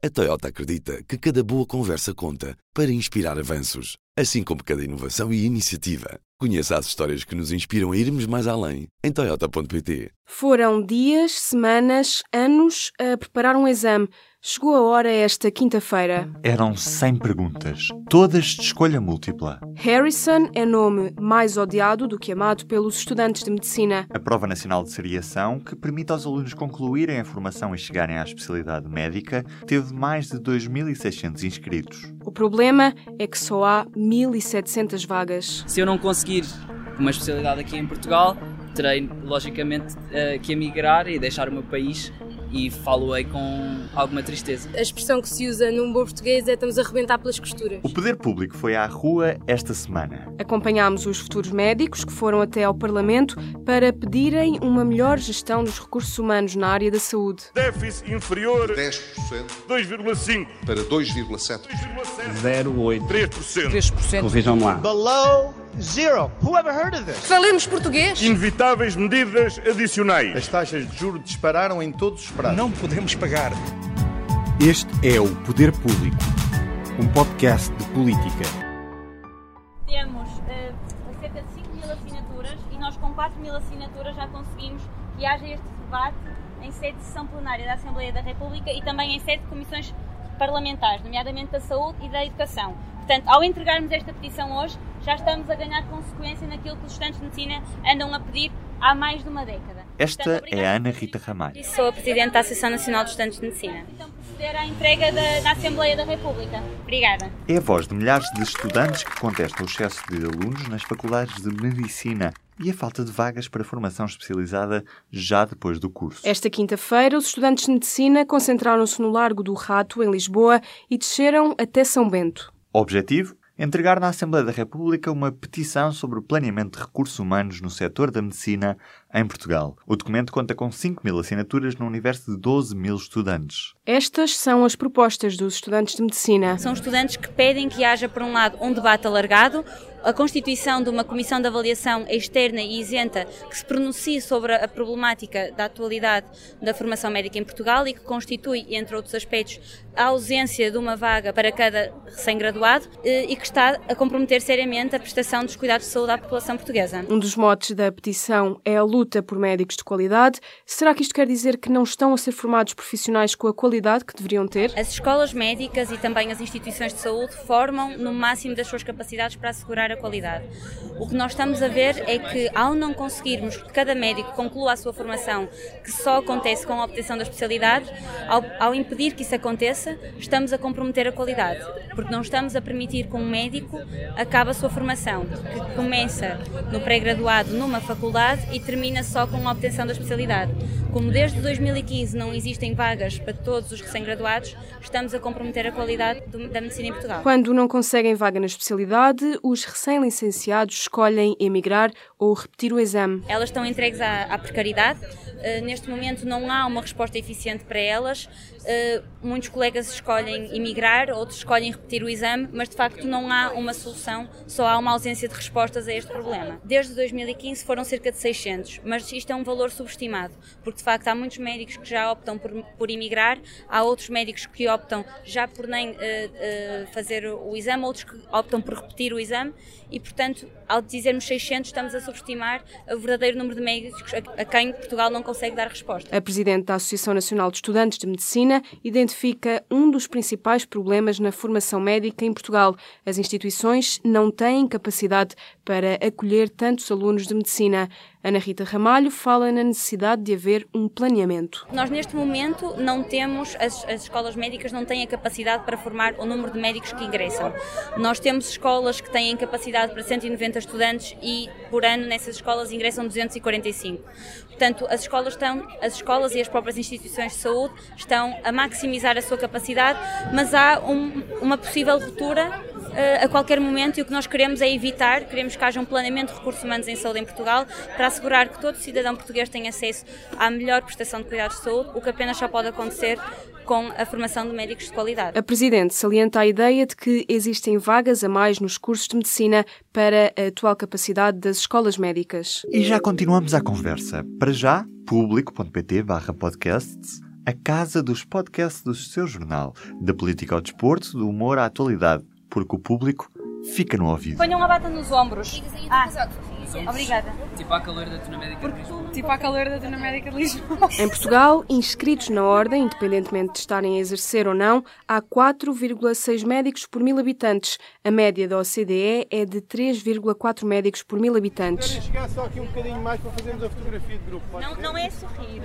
A Toyota acredita que cada boa conversa conta para inspirar avanços, assim como cada inovação e iniciativa. Conheça as histórias que nos inspiram a irmos mais além em Toyota.pt. Foram dias, semanas, anos a preparar um exame. Chegou a hora esta quinta-feira. Eram 100 perguntas, todas de escolha múltipla. Harrison é nome mais odiado do que amado pelos estudantes de medicina. A prova nacional de seriação, que permite aos alunos concluírem a formação e chegarem à especialidade médica, teve mais de 2.600 inscritos. O problema é que só há 1.700 vagas. Se eu não conseguir uma especialidade aqui em Portugal, terei logicamente eh, que emigrar e deixar o meu país e falo-ei com alguma tristeza. A expressão que se usa num bom português é estamos a arrebentar pelas costuras. O poder público foi à rua esta semana. Acompanhámos os futuros médicos que foram até ao Parlamento para pedirem uma melhor gestão dos recursos humanos na área da saúde. Déficit inferior 10% 2,5%, para 2,7%. 0,8%, 3%. 3%. Vejam lá. Below zero. Who ever heard of this? Falemos português? Inevitáveis medidas adicionais. As taxas de juros dispararam em todos os prazos. Não podemos pagar. Este é o Poder Público, um podcast de política. Temos eh, cerca de 5 mil assinaturas e nós com 4 mil assinaturas já conseguimos que haja este debate em sede de sessão plenária da Assembleia da República e também em sede de comissões parlamentares, nomeadamente da Saúde e da Educação. Portanto, ao entregarmos esta petição hoje, já estamos a ganhar consequência naquilo que os estudantes de medicina andam a pedir há mais de uma década. Esta Portanto, é a Ana Rita Ramalho. Sou a Presidente da Associação Nacional de Estudantes de Medicina. Então, proceder à entrega da, na Assembleia da República. Obrigada. É a voz de milhares de estudantes que contestam o excesso de alunos nas faculdades de Medicina e a falta de vagas para formação especializada já depois do curso. Esta quinta-feira, os estudantes de medicina concentraram-se no Largo do Rato, em Lisboa, e desceram até São Bento. Objetivo? Entregar na Assembleia da República uma petição sobre o planeamento de recursos humanos no setor da medicina em Portugal. O documento conta com 5 mil assinaturas num universo de 12 mil estudantes. Estas são as propostas dos estudantes de medicina. São estudantes que pedem que haja, por um lado, um debate alargado, a constituição de uma comissão de avaliação externa e isenta que se pronuncie sobre a problemática da atualidade da formação médica em Portugal e que constitui, entre outros aspectos, a ausência de uma vaga para cada recém-graduado eh, e que está a comprometer seriamente a prestação dos cuidados de saúde à população portuguesa. Um dos motes da petição é a luta por médicos de qualidade. Será que isto quer dizer que não estão a ser formados profissionais com a qualidade que deveriam ter? As escolas médicas e também as instituições de saúde formam no máximo das suas capacidades para assegurar a qualidade. O que nós estamos a ver é que, ao não conseguirmos que cada médico conclua a sua formação, que só acontece com a obtenção da especialidade, ao, ao impedir que isso aconteça, estamos a comprometer a qualidade, porque não estamos a permitir que um médico acabe a sua formação, que começa no pré-graduado numa faculdade e termina só com a obtenção da especialidade. Como desde 2015 não existem vagas para todos os recém-graduados, estamos a comprometer a qualidade do, da medicina em Portugal. Quando não conseguem vaga na especialidade, os recém-licenciados escolhem emigrar ou repetir o exame. Elas estão entregues à, à precariedade. Uh, neste momento não há uma resposta eficiente para elas. Uh, muitos colegas escolhem emigrar, outros escolhem repetir o exame, mas de facto não há uma solução, só há uma ausência de respostas a este problema. Desde 2015 foram cerca de 600, mas isto é um valor subestimado, porque de facto há muitos médicos que já optam por, por emigrar, há outros médicos que optam já por nem uh, fazer o exame, outros que optam por repetir o exame e, portanto, ao dizermos 600, estamos a subestimar o verdadeiro número de médicos a, a quem Portugal não consegue dar resposta. A Presidente da Associação Nacional de Estudantes de Medicina identifica um dos principais problemas na formação médica em Portugal. As instituições não têm capacidade para acolher tantos alunos de medicina. Ana Rita Ramalho fala na necessidade de haver um planeamento. Nós, neste momento, não temos, as, as, escolas médicas não têm a capacidade para formar o número de médicos que ingressam. Nós temos escolas que têm capacidade para 190 estudantes e, por ano, nessas escolas ingressam 245. Portanto, as escolas, estão, as escolas e as próprias instituições de saúde estão a maximizar a sua capacidade, mas há um, uma possível ruptura a qualquer momento e o que nós queremos é evitar, queremos que haja um planeamento de recursos humanos em saúde em Portugal para assegurar que todo cidadão português tenha acesso à melhor prestação de cuidados de saúde, o que apenas só pode acontecer com a formação de médicos de qualidade. A Presidente salienta a ideia de que existem vagas a mais nos cursos de medicina para a atual capacidade das escolas médicas. E já continuamos a conversa. Para já, público.pt barra podcasts a casa dos podcasts do seu jornal, da política ao desporto, do humor à atualidade, porque o público fica no ouvido. Ponham a bata nos ombros. Ah, obrigada. Tipo a calor da Tuna Médica de Lisboa. Tipo a calor da Tuna Médica de Lisboa. Em Portugal, inscritos na ordem, independentemente de estarem a exercer ou não, há 4,6 médicos por mil habitantes. A média da OCDE é de 3,4 médicos por mil habitantes. chegar só aqui um bocadinho mais para fazermos a fotografia de grupo. Não, não é sorrir.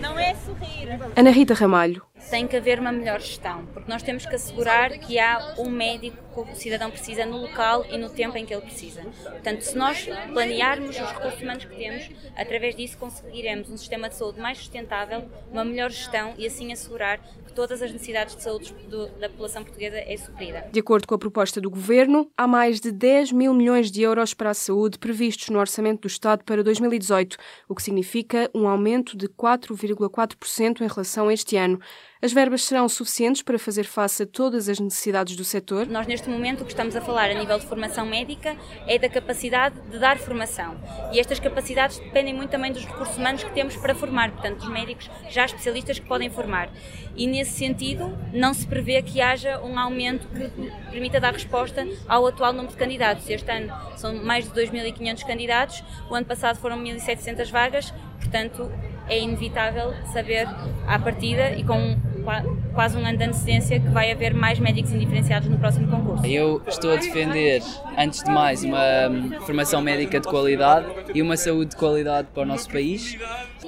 Não é sorrir. Ana Rita Ramalho. Tem que haver uma melhor gestão, porque nós temos que assegurar que há um médico que o cidadão precisa no local e no tempo em que ele precisa. Portanto, se nós planearmos os recursos humanos que temos, através disso conseguiremos um sistema de saúde mais sustentável, uma melhor gestão e assim assegurar todas as necessidades de saúde do- da população portuguesa é suprida. De acordo com a proposta do Governo, há mais de 10 mil milhões de euros para a saúde previstos no Orçamento do Estado para 2018, o que significa um aumento de 4,4% em relação a este ano. As verbas serão suficientes para fazer face a todas as necessidades do setor? Nós, neste momento, o que estamos a falar a nível de formação médica é da capacidade de dar formação. E estas capacidades dependem muito também dos recursos humanos que temos para formar, portanto, dos médicos já especialistas que podem formar. E, nesse sentido, não se prevê que haja um aumento que permita dar resposta ao atual número de candidatos. Este ano são mais de 2.500 candidatos, o ano passado foram 1.700 vagas, portanto, é inevitável saber à partida e com qua- quase um ano de antecedência que vai haver mais médicos indiferenciados no próximo concurso. Eu estou a defender, antes de mais, uma hum, formação médica de qualidade e uma saúde de qualidade para o nosso país.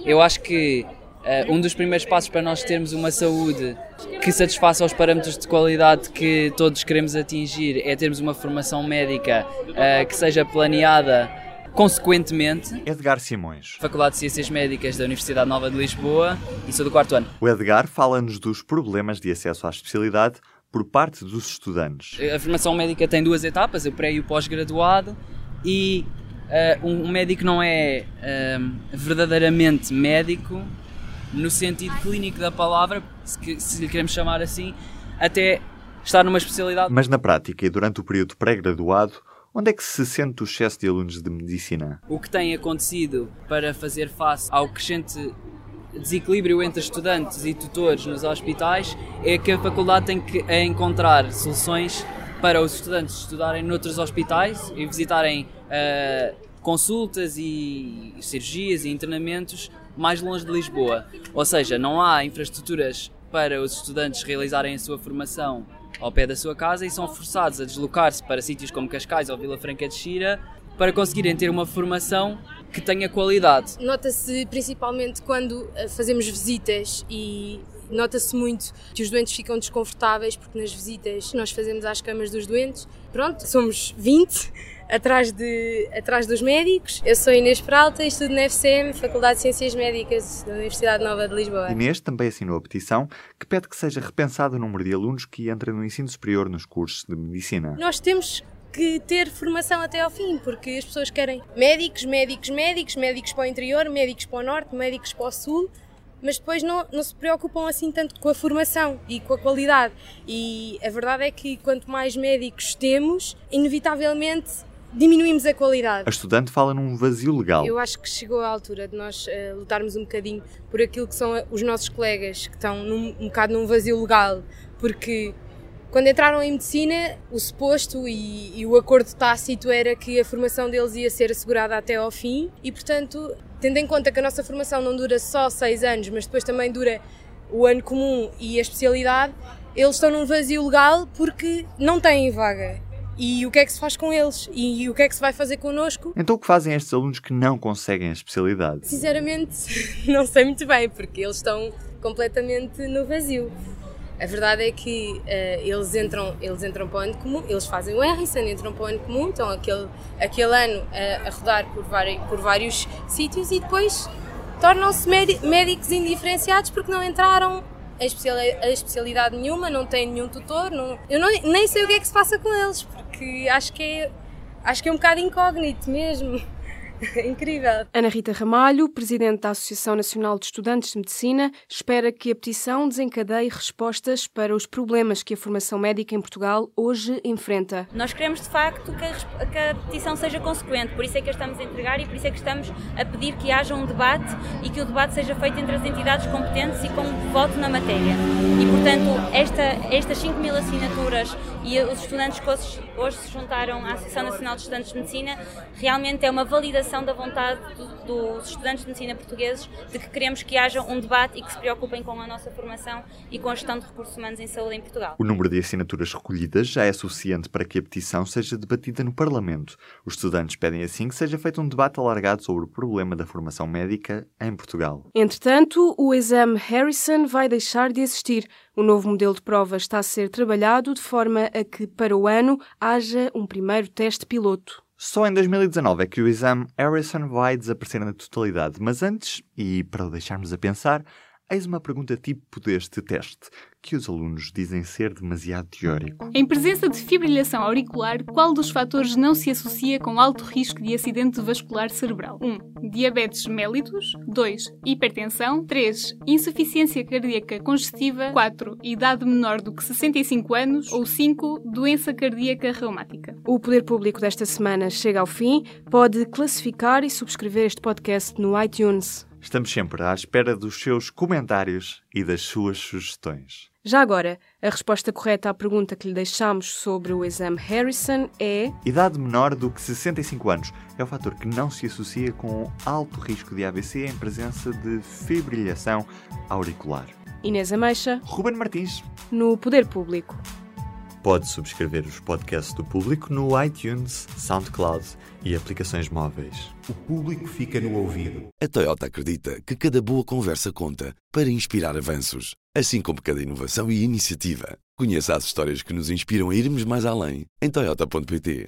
Eu acho que um dos primeiros passos para nós termos uma saúde que satisfaça os parâmetros de qualidade que todos queremos atingir é termos uma formação médica eh, que seja planeada consequentemente. Edgar Simões. Faculdade de Ciências Médicas da Universidade Nova de Lisboa e sou do quarto ano. O Edgar fala-nos dos problemas de acesso à especialidade por parte dos estudantes. A formação médica tem duas etapas, o pré e o pós-graduado, e eh, um médico não é eh, verdadeiramente médico no sentido clínico da palavra, se, lhe queremos chamar assim, até estar numa especialidade. Mas na prática e durante o período pré-graduado, onde é que se sente o excesso de alunos de medicina? O que tem acontecido para fazer face ao crescente desequilíbrio entre estudantes e tutores nos hospitais é que a faculdade tem que encontrar soluções para os estudantes estudarem noutros hospitais e visitarem ah, consultas e cirurgias e internamentos mais longe de Lisboa. Ou seja, não há infraestruturas para os estudantes realizarem a sua formação ao pé da sua casa e são forçados a deslocar-se para sítios como Cascais ou Vila Franca de Xira para conseguirem ter uma formação que tenha qualidade. Nota-se principalmente quando eh, fazemos visitas e nota-se muito que os doentes ficam desconfortáveis porque nas visitas nós fazemos às camas dos doentes. Pronto, somos 20 atrás, de, atrás dos médicos. Eu sou Inês Peralta e estudo na FCM, Faculdade de Ciências Médicas da Universidade Nova de Lisboa. Inês também assinou a petição que pede que seja repensado o número de alunos que entram no ensino superior nos cursos de medicina. Nós temos que ter formação até ao fim, porque as pessoas querem médicos, médicos, médicos, médicos para o interior, médicos para o norte, médicos para o sul, mas depois não, não se preocupam assim tanto com a formação e com a qualidade. E a verdade é que quanto mais médicos temos, inevitavelmente diminuímos a qualidade. A estudante fala num vazio legal. Eu acho que chegou a altura de nós eh, lutarmos um bocadinho por aquilo que são os nossos colegas que estão num, um bocado num vazio legal, porque quando entraram em medicina, o suposto e, e o acordo tácito era que a formação deles ia ser assegurada até ao fim e, portanto, tendo em conta que a nossa formação não dura só seis anos, mas depois também dura o ano comum e a especialidade, eles estão num vazio legal porque não têm vaga. E o que é que se faz com eles? E o que é que se vai fazer connosco? Então o que fazem estes alunos que não conseguem a especialidade? Sinceramente, não sei muito bem, porque eles estão completamente no vazio. A verdade é que eh, eles, entram, eles entram para o ano comum, eles fazem o Harrison, entram para o ano comum, estão aquele, aquele ano eh, a rodar por, vari, por vários sítios e depois tornam-se médi- médicos indiferenciados porque não entraram a, especiali a especialidade nenhuma, não têm nenhum tutor, não, eu não, nem sei o que é que se passa com eles, porque acho que é, acho que é um bocado incógnito mesmo. incrível. Ana Rita Ramalho, presidente da Associação Nacional de Estudantes de Medicina, espera que a petição desencadeie respostas para os problemas que a formação médica em Portugal hoje enfrenta. Nós queremos de facto que a, que a petição seja consequente, por isso é que a estamos a entregar e por isso é que estamos a pedir que haja um debate e que o debate seja feito entre as entidades competentes e com voto na matéria. E portanto, esta, estas 5 mil assinaturas e os estudantes que hoje, hoje se juntaram à Associação Nacional de Estudantes de Medicina realmente é uma validação da vontade do, dos estudantes de medicina portugueses de que queremos que haja um debate e que se preocupem com a nossa formação e com a gestão de recursos humanos em saúde em Portugal. O número de assinaturas recolhidas já é suficiente para que a petição seja debatida no Parlamento. Os estudantes pedem assim que seja feito um debate alargado sobre o problema da formação médica em Portugal. Entretanto, o exame Harrison vai deixar de existir. O novo modelo de prova está a ser trabalhado de forma a que, para o ano, haja um primeiro teste piloto. Só em 2019 é que o exame Harrison vai desaparecer na totalidade. Mas antes, e para o deixarmos a pensar, eis uma pergunta tipo deste teste que os alunos dizem ser demasiado teórico. Em presença de fibrilação auricular, qual dos fatores não se associa com alto risco de acidente vascular cerebral? 1. Um, diabetes mellitus. 2. Hipertensão. 3. Insuficiência cardíaca congestiva. 4. Idade menor do que 65 anos. Ou 5. Doença cardíaca reumática. O Poder Público desta semana chega ao fim. Pode classificar e subscrever este podcast no iTunes. Estamos sempre à espera dos seus comentários e das suas sugestões. Já agora, a resposta correta à pergunta que lhe deixamos sobre o exame Harrison é. Idade menor do que 65 anos. É o fator que não se associa com alto risco de AVC em presença de fibrilhação auricular. Inês Ameixa. Ruben Martins. No Poder Público. Pode subscrever os podcasts do público no iTunes, SoundCloud e aplicações móveis. O público fica no ouvido. A Toyota acredita que cada boa conversa conta para inspirar avanços, assim como cada inovação e iniciativa. Conheça as histórias que nos inspiram a irmos mais além em Toyota.pt.